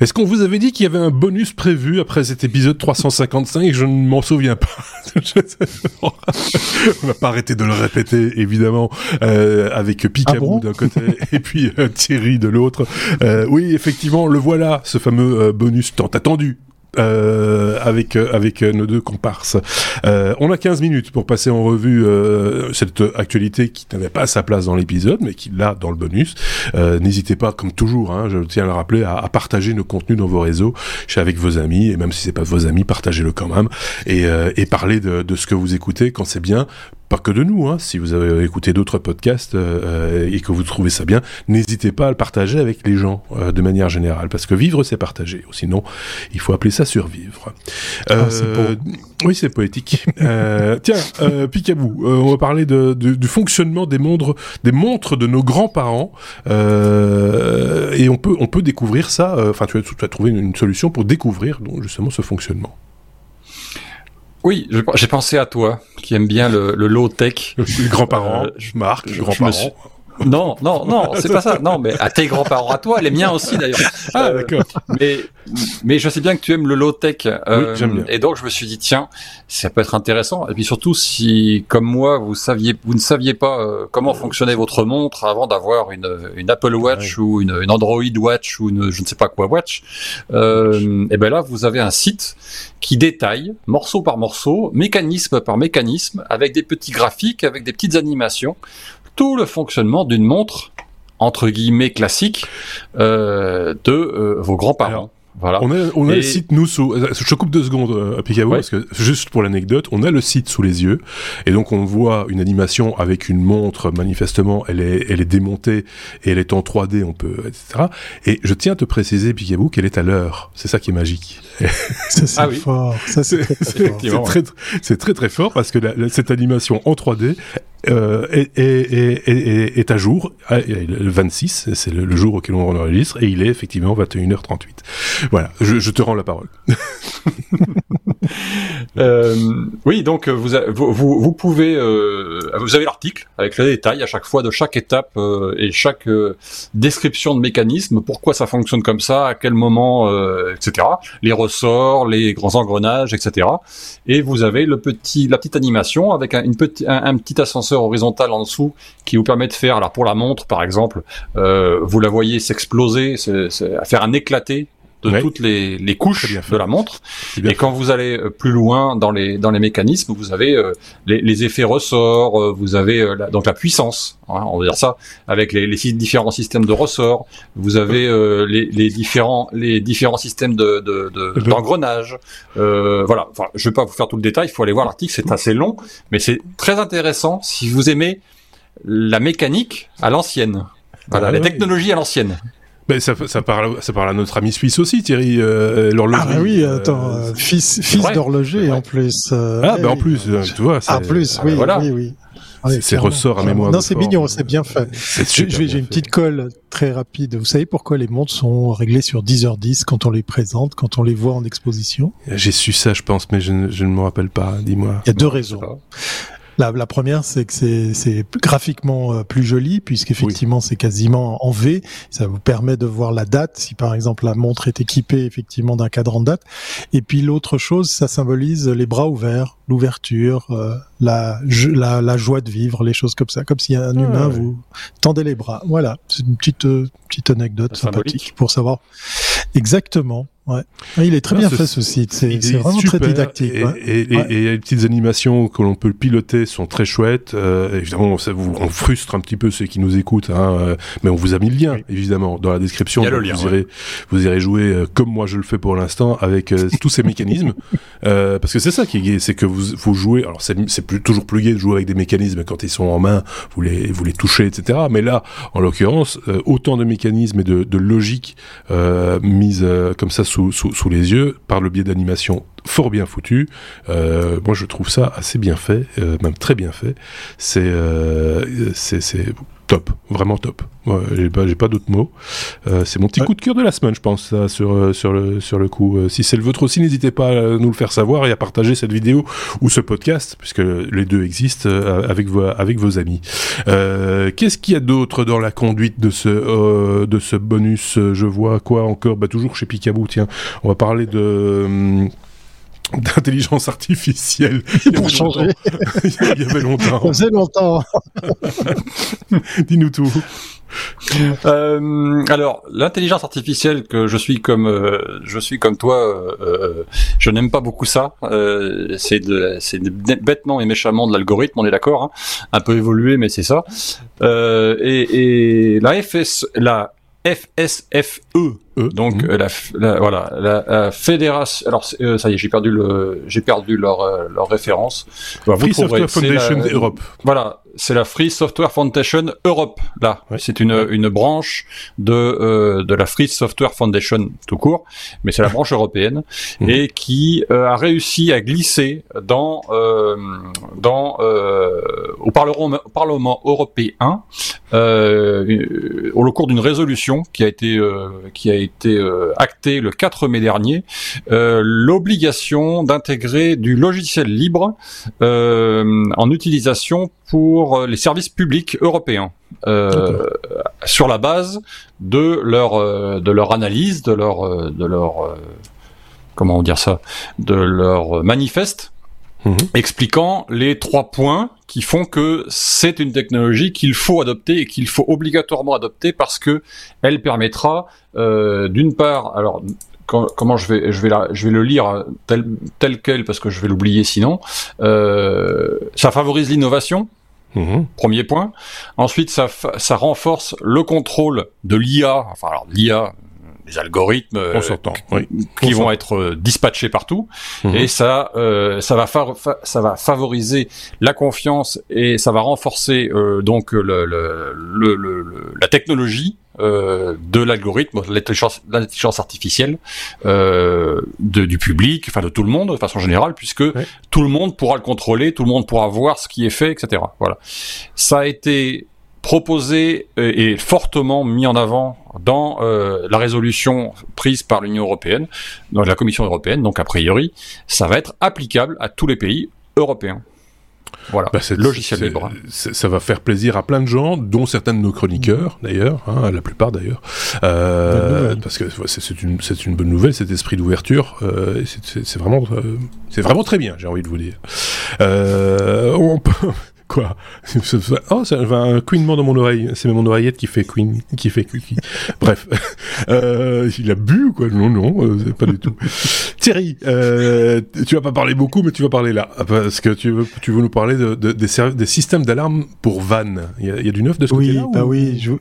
Est-ce qu'on vous avait dit qu'il y avait un bonus prévu après cet épisode 355 Je ne m'en souviens pas. On n'a pas arrêté de le répéter, évidemment, euh, avec Picaboo Ah d'un côté et puis euh, Thierry de l'autre. Euh, oui, effectivement, le voilà, ce fameux euh, bonus tant attendu. Euh, avec euh, avec euh, nos deux comparses. Euh, on a 15 minutes pour passer en revue euh, cette actualité qui n'avait pas sa place dans l'épisode, mais qui l'a dans le bonus. Euh, N'hésitez pas, comme toujours, hein, je tiens à le rappeler, à, partager nos contenus dans vos réseaux, chez avec vos amis, et même si c'est pas vos amis, partagez-le quand même, et, et parlez de, de ce que vous écoutez quand c'est bien, pas que de nous, hein. si vous avez écouté d'autres podcasts euh, et que vous trouvez ça bien, n'hésitez pas à le partager avec les gens euh, de manière générale, parce que vivre c'est partager, sinon il faut appeler ça survivre. Euh, Ah. Oui, c'est poétique. euh, tiens, euh, Picabou, euh, on va parler de, de- du fonctionnement des montres, des montres de nos grands-parents, euh, et on peut on peut découvrir ça. euh, Enfin, tu, tu as trouvé une, une solution pour découvrir donc justement ce fonctionnement. Oui, je- j'ai pensé à toi, qui aime bien le, le low-tech. Les grands-parents, Euh, je marque, je- les Non, non, non, c'est pas ça. Non, mais à tes grands-parents, à toi, les miens aussi d'ailleurs. Ah, Euh, d'accord. mais, mais je sais bien que tu aimes le low-tech. euh, Oui, j'aime bien. Et donc, je me suis dit, tiens, ça peut être intéressant. Et puis surtout, si, comme moi, vous saviez, vous ne saviez pas euh, comment fonctionnait votre montre avant d'avoir une, une Apple Watch ou une, une Android Watch ou une, je ne sais pas quoi Watch, euh, et ben là, vous avez un site qui détaille, morceau par morceau, mécanisme par mécanisme, avec des petits graphiques, avec des petites animations, tout le fonctionnement d'une montre entre guillemets classique euh, de euh, vos grands-parents. Voilà. On a, on a Et- le site nous sous. Je coupe deux secondes, euh, Ouais. parce que juste pour l'anecdote, on a le site sous les yeux, et donc on voit une animation avec une montre. Manifestement, elle est, elle est démontée et elle est en 3D. On peut, etc. Et je tiens à te préciser, Picaboo, qu'elle est à l'heure. C'est ça qui est magique. Ça, c'est Ah oui. fort. Ça, c'est très, très fort. C'est Effectivement. très, c'est très très fort parce que la- la- cette animation en 3D euh, est, à jour, Ah, le 26, c'est le, jour auquel on enregistre, et il est effectivement 21h38. Voilà, je, te rends la parole. Euh, oui, donc euh, vous, vous, vous, pouvez, vous avez l'article avec le détail à chaque fois de chaque étape et chaque description de mécanisme, pourquoi ça fonctionne comme ça, à quel moment, etc. Les ressorts, les grands engrenages, etc. Et vous avez le petit, la petite animation avec un petit ascenseur horizontal en dessous qui vous permet de faire, alors pour la montre par exemple, euh, vous la voyez s'exploser, faire un éclaté de toutes les, les couches de la montre. Et quand vous allez euh, plus loin dans les dans les mécanismes, vous avez euh, les, les effets ressorts, euh, vous avez euh, la, donc la puissance, hein, on va dire ça, avec les, les différents systèmes de ressorts. Vous avez les, les différents les différents systèmes de de- d'engrenage. Euh, voilà. Enfin, je vais pas vous faire tout le détail. Il faut aller voir l'article. C'est assez long, mais c'est très intéressant si vous aimez la mécanique à l'ancienne. Voilà, Ah la technologie à l'ancienne. Ben, ça, ça, parle, ça parle à notre ami suisse aussi, Thierry, euh, l'horlogerie. Ah bah oui, euh, attends, euh, fils, fils d'horloger en plus. euh, Ah, eh ben en plus, euh, tu vois, Ah, plus, ah, oui, ben voilà. oui, oui. C'est- Ouais, c'est clairement, ressort à mémoire Non, c'est mignon, c'est bien fait. J'ai une petite colle très rapide. Vous savez pourquoi les montres sont réglées sur 10h10 quand on les présente, quand on les voit en exposition? J'ai su ça, je pense, mais je, ne- je ne me rappelle pas. Dis-moi. Il y a deux raisons. La, la première, c'est que c'est- graphiquement euh, plus joli, puisqu'effectivement, c'est quasiment en V. Ça vous permet de voir la date, si par exemple la montre est équipée effectivement d'un cadran de date. Et puis l'autre chose, ça symbolise les bras ouverts, l'ouverture, euh, la, la, la joie de vivre, les choses comme ça. Comme si un Ah, humain ouais. vous tendait les bras. Voilà, c'est une petite, euh, petite anecdote sympathique pour savoir. Exactement. Ouais. Ah, Il est très bien ce- fait ce site. C'est Il c'est est vraiment super, très didactique. Et, ouais. et- et- Ouais. et les petites animations que l'on peut piloter sont très chouettes. Euh, évidemment, ça vous, on frustre un petit peu ceux qui nous écoutent, hein, euh, mais on vous a mis le lien, Oui. évidemment, dans la description. Il y a le lien, vous, irez, vous irez jouer euh, comme moi je le fais pour l'instant, avec euh, tous ces mécanismes. Euh, parce que c'est ça qui est gai, c'est que vous, vous jouez. Alors, c'est plus, toujours plus gai de jouer avec des mécanismes quand ils sont en main, vous les, vous les touchez, etc. Mais là, en l'occurrence, euh, autant de mécanismes et de, de logique euh, mise euh, comme ça sous, sous, les yeux par le biais d'animation fort bien foutu. Euh, moi, je trouve ça assez bien fait, euh, même très bien fait. C'est, euh, c'est top, vraiment top. Ouais, j'ai pas, d'autres mots. Euh, c'est mon petit coup de cœur de la semaine, je pense, ça, sur, euh, sur, le, sur le coup. Euh, si c'est le vôtre aussi, n'hésitez pas à nous le faire savoir et à partager cette vidéo ou ce podcast, puisque les deux existent, avec, vos, avec vos amis. Qu'est-ce qu'il y a d'autre dans la conduite de ce, de ce bonus? Je vois quoi encore? Bah, Toujours chez Picaboo, tiens. On va parler de... Hum, d'intelligence artificielle. Il y, changer. il y avait longtemps. Ça faisait longtemps. Dis-nous tout. Euh, alors, l'intelligence artificielle que je suis comme euh, je suis comme toi, euh, euh je n'aime pas beaucoup ça. Euh, c'est c'est bêtement et méchamment de l'algorithme, on est d'accord. Hein. Un peu évolué, mais c'est ça. Et, et, la FS, la FSFE E. Donc mhm. euh, la, voilà la, fédération. Alors euh, ça y est, j'ai perdu le j'ai perdu leur euh, leur référence. Free Software Foundation Europe. Voilà, c'est la Free Software Foundation Europe. Là, c'est une une branche de de la Free Software Foundation tout court, mais c'est la branche européenne mhm. et qui a réussi à glisser dans dans au Parlement au Parlement européen au cours d'une résolution qui a été qui a été été euh, acté le 4 mai dernier, euh, l'obligation d'intégrer du logiciel libre euh, en utilisation pour les services publics européens. sur la base de leur de leur analyse, de leur de leur comment dire ça, de leur manifeste Mhm. expliquant les trois points qui font que c'est une technologie qu'il faut adopter et qu'il faut obligatoirement adopter parce que elle permettra euh, d'une part, alors comment je vais je vais la, je vais le lire tel tel quel parce que je vais l'oublier sinon. Euh, ça favorise l'innovation. Mhm. Premier point. Ensuite, ça, ça renforce le contrôle de l'IA. Enfin, alors l'IA, des algorithmes euh, qui vont être euh, dispatchés partout mhm. et ça euh, ça va ça va favoriser la confiance et ça va renforcer donc le, le, le, la technologie de l'algorithme, de l'intelligence artificielle de, du public, enfin de tout le monde de façon générale, puisque tout le monde pourra le contrôler, tout le monde pourra voir ce qui est fait, etc. Voilà. Ça a été proposé et fortement mis en avant dans euh, la résolution prise par l'Union européenne, dans la Commission européenne, donc a priori, ça va être applicable à tous les pays européens. Voilà, bah logiciel libre. Ça va faire plaisir à plein de gens, dont certains de nos chroniqueurs, d'ailleurs, hein, la plupart d'ailleurs, euh, parce que c'est une, une bonne nouvelle, cet esprit d'ouverture, euh, c'est vraiment, euh, c'est vraiment très bien, j'ai envie de vous dire. Euh, on peut, Quoi Oh, ça va un couinement dans mon oreille. C'est mon oreillette qui fait queen, qui fait Bref, euh, il a bu quoi? Non, non, euh, pas du tout. Thierry, euh, tu vas pas parler beaucoup, mais tu vas parler là parce que tu veux, tu veux nous parler de, de des, des, systèmes d'alarme pour van. Il y, a, il y, a, du neuf de ce oui, côté-là bah oui, je,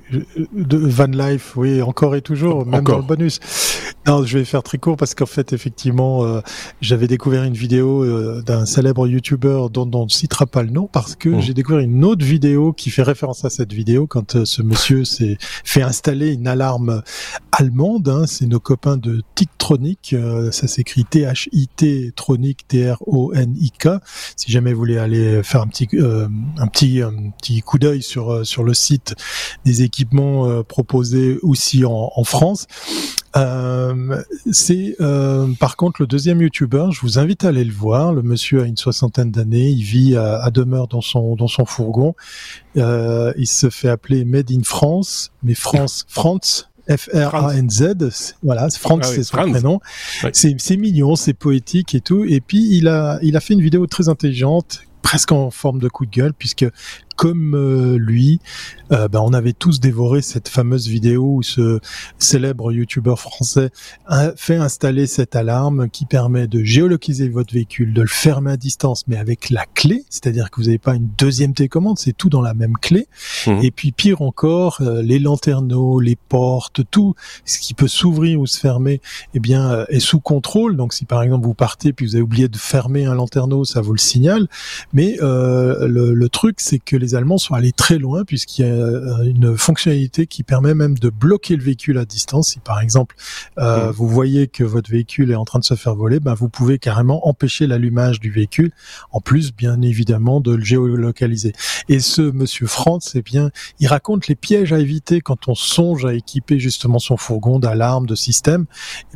de Van Life, oui, encore et toujours, même encore. dans le bonus. Non, je vais faire très court parce qu'en fait, effectivement, j'avais découvert une vidéo d'un célèbre YouTuber dont, dont on ne citera pas le nom parce que Mmh. J'ai découvert une autre vidéo qui fait référence à cette vidéo quand euh, ce monsieur s'est fait installer une alarme allemande. Hein, c'est nos copains de Tictronic. Euh, ça s'écrit T-H-I-T Tronic T-R-O-N-I-K. Si jamais vous voulez aller faire un petit euh, un petit un petit coup d'œil sur sur le site des équipements proposés aussi en, en France. C'est par contre le deuxième YouTuber. Je vous invite à aller le voir. Le monsieur a une soixantaine d'années. Il vit à, à demeure dans son dans son fourgon. Euh, il se fait appeler Made in France, mais France, France, F-R-A-N-Z, voilà, France, ah c'est son prénom. C'est mignon, c'est poétique et tout. Et puis il a, il a fait une vidéo très intelligente presque en forme de coup de gueule puisque comme euh, lui, euh, ben, on avait tous dévoré cette fameuse vidéo où ce célèbre youtubeur français a fait installer cette alarme qui permet de géolocaliser votre véhicule, de le fermer à distance, mais avec la clé, c'est-à-dire que vous n'avez pas une deuxième télécommande, c'est tout dans la même clé. Mmh. Et puis pire encore, euh, les lanterneaux, les portes, tout ce qui peut s'ouvrir ou se fermer, eh bien, est sous contrôle. Donc si par exemple vous partez puis vous avez oublié de fermer un lanterneau, ça vous le signale. Mais le, le truc, c'est que les Allemands sont allés très loin puisqu'il y a euh, une fonctionnalité qui permet même de bloquer le véhicule à distance. Si par exemple euh, mmh. vous voyez que votre véhicule est en train de se faire voler, ben vous pouvez carrément empêcher l'allumage du véhicule, en plus bien évidemment de le géolocaliser. Et ce monsieur France, eh bien, il raconte les pièges à éviter quand on songe à équiper justement son fourgon d'alarme, de système,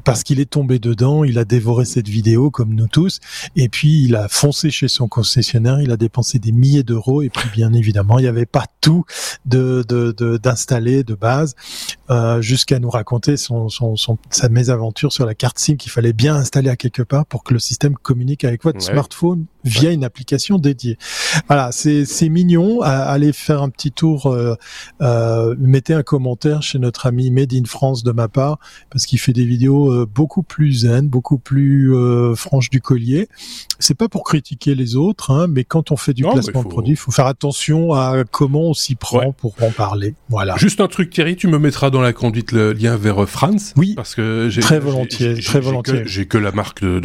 parce qu'il est tombé dedans, il a dévoré cette vidéo comme nous tous, et puis il a foncé chez son concessionnaire, il a dépensé des milliers d'euros, et puis bien évidemment, il n'y avait pas tout de d'installer de, de, base, euh, jusqu'à nous raconter son, son, son, sa mésaventure sur la carte SIM qu'il fallait bien installer à quelque part pour que le système communique avec votre smartphone via une application dédiée. Voilà, c'est mignon. Allez faire un petit tour, euh, euh, mettez un commentaire chez notre ami Made in France de ma part, parce qu'il fait des vidéos euh, beaucoup plus zen, beaucoup plus euh, franches du collier. C'est pas pour critiquer les autres, hein, mais quand on fait du placement de produit, il faut faire attention à comment on s'y prend pour en parler. Voilà. Juste un truc, Thierry, tu me mettras dans la conduite le lien vers France? Oui. Parce que j'ai très volontiers, très volontiers. J'ai que, la marque de,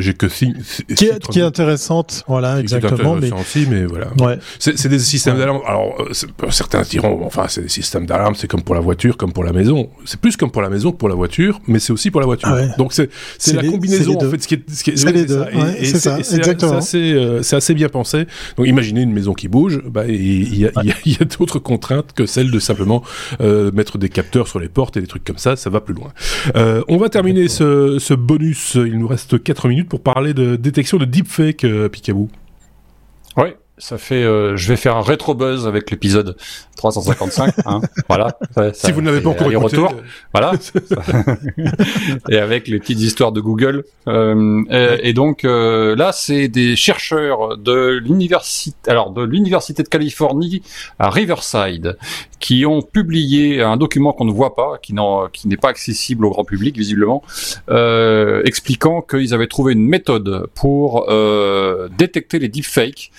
j'ai que Qui est, qui est intéressant voilà, exactement. Mais... Aussi, mais voilà. Ouais. C'est des systèmes d'alarme. Alors, euh, certains diront, enfin, c'est des systèmes d'alarme, c'est comme pour la voiture, comme pour la maison. C'est plus comme pour la maison que pour la voiture, mais c'est aussi pour la voiture. Donc, c'est la combinaison, en fait, ce qui est. Ce qui est c'est les deux. C'est ça, exactement. C'est assez, bien pensé. Donc, imaginez une maison qui bouge, bah, il y a, d'autres contraintes que celle de simplement euh, mettre des capteurs sur les portes et des trucs comme ça, ça va plus loin. Euh, on va terminer ce, ce bonus, il nous reste 4 minutes pour parler de détection de deepfake Picaboo Oui, ça fait. Euh, je vais faire un rétro buzz avec l'épisode 355. Hein, voilà. si vous ne l'avez pas encore écouté, retour, euh, voilà. et avec les petites histoires de Google. Euh, et, et, donc là, c'est des chercheurs de l'université, alors de l'université de Californie à Riverside, qui ont publié un document qu'on ne voit pas, qui n'est pas accessible au grand public visiblement, expliquant qu'ils avaient trouvé une méthode pour détecter les deepfakes,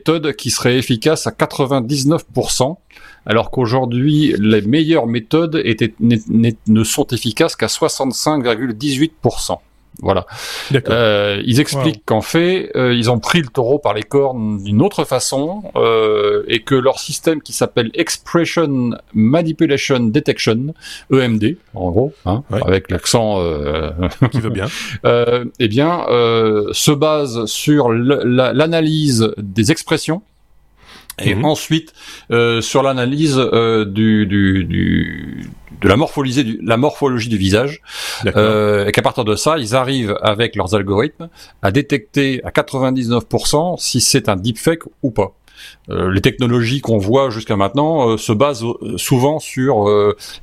méthode qui serait efficace à 99% alors qu'aujourd'hui les meilleures méthodes ne sont efficaces qu'à 65,18%. Voilà. Euh, ils expliquent qu'en fait, euh, ils ont pris le taureau par les cornes d'une autre façon euh, et que leur système qui s'appelle Expression Manipulation Detection, EMD, en gros, hein, avec l'accent euh, qui veut bien, eh bien, se base sur l'analyse des expressions et mhm. ensuite euh, sur l'analyse euh, du, du, du, de la morphologie du, la morphologie du visage, euh, et qu'à partir de ça, ils arrivent avec leurs algorithmes à détecter à 99% si c'est un deepfake ou pas. Euh, les technologies qu'on voit jusqu'à maintenant euh, se basent euh, souvent sur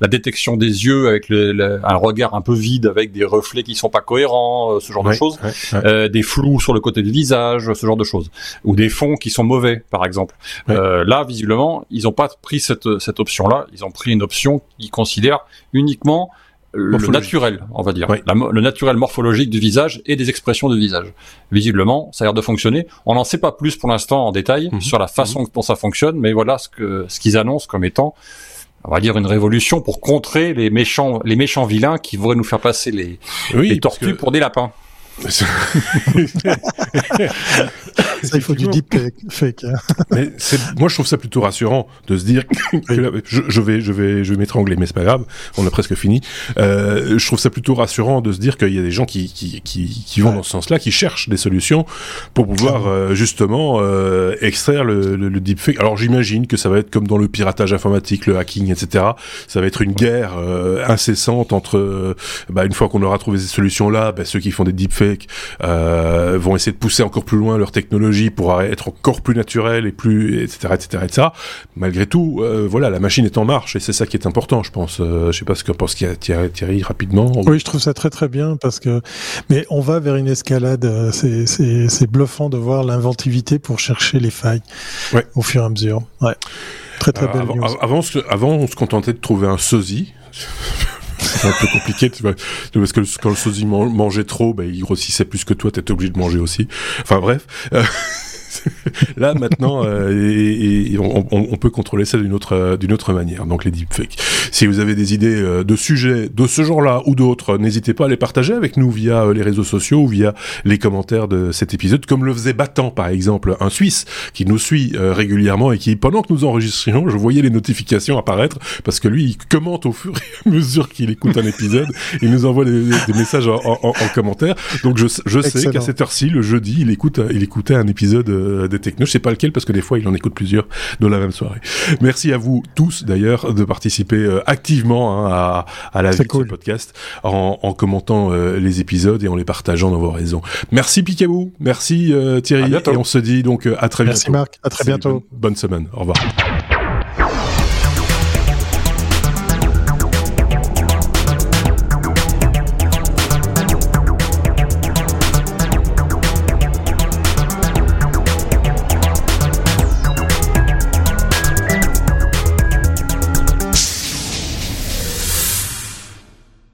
la détection des yeux avec un regard un peu vide avec des reflets qui sont pas cohérents, ce genre de choses, des flous sur le côté du visage, ce genre de choses, ou des fonds qui sont mauvais, par exemple. là, visiblement, ils n'ont pas pris cette, cette option-là. Ils ont pris une option qui considère uniquement le naturel, on va dire, le naturel morphologique du visage et des expressions du visage. Visiblement, ça a l'air de fonctionner. On n'en sait pas plus pour l'instant en détail mhm. sur la façon mhm. dont ça fonctionne, mais voilà ce que ce qu'ils annoncent comme étant, on va dire, une révolution pour contrer les méchants, les méchants vilains qui voudraient nous faire passer les, les tortues pour des lapins. Ça, il faut du deep fake. Hein. Mais moi, je trouve ça plutôt rassurant de se dire que je, je, vais, je vais, je vais m'étrangler, mais c'est pas grave, on a presque fini. Euh, je trouve ça plutôt rassurant de se dire qu'il y a des gens qui, qui, qui, qui vont dans ce sens-là, qui cherchent des solutions pour pouvoir euh, justement euh, extraire le, le, le deepfake. Alors j'imagine que ça va être comme dans le piratage informatique, le hacking, etc. Ça va être une guerre euh, incessante entre, bah, une fois qu'on aura trouvé ces solutions-là, bah, ceux qui font des deepfakes euh, vont essayer de pousser encore plus loin leur technologie pour être encore plus naturel et plus etc etc etc. Malgré tout, euh, voilà, la machine est en marche et c'est ça qui est important, je pense. Euh, je sais pas ce que pense Thierry, Thierry rapidement. Oui, je trouve ça très très bien parce que mais on va vers une escalade. Euh, c'est bluffant de voir l'inventivité pour chercher les failles au fur et à mesure. Ouais. Très très belle avant, Avant, avant, on se contentait de trouver un sosie c'est un peu compliqué, tu vois, parce que quand le sosie mangeait trop, bah, il grossissait plus que toi, t'étais obligé de manger aussi. Enfin bref. Là maintenant, euh, et, on, peut contrôler ça d'une autre euh, d'une autre manière. Donc les deepfakes. Si vous avez des idées euh, de sujets de ce genre-là ou d'autres, n'hésitez pas à les partager avec nous via les réseaux sociaux ou via les commentaires de cet épisode, comme le faisait Battant par exemple, un Suisse qui nous suit régulièrement et qui pendant que nous enregistrions, je voyais les notifications apparaître parce que lui il commente au fur et à mesure qu'il écoute un épisode, il nous envoie des, messages en, commentaire. Donc je, je sais qu'à cette heure-ci, le jeudi, il écoute il écoutait un épisode des des technos. Je sais pas lequel parce que des fois il en écoute plusieurs dans la même soirée. Merci à vous tous d'ailleurs de participer activement hein, à, à la vie de ce podcast en, en commentant les épisodes et en les partageant dans vos réseaux. Merci Picabou, merci Thierry et on se dit donc à très bientôt. Merci Marc, à très bientôt. bonne semaine. Au revoir.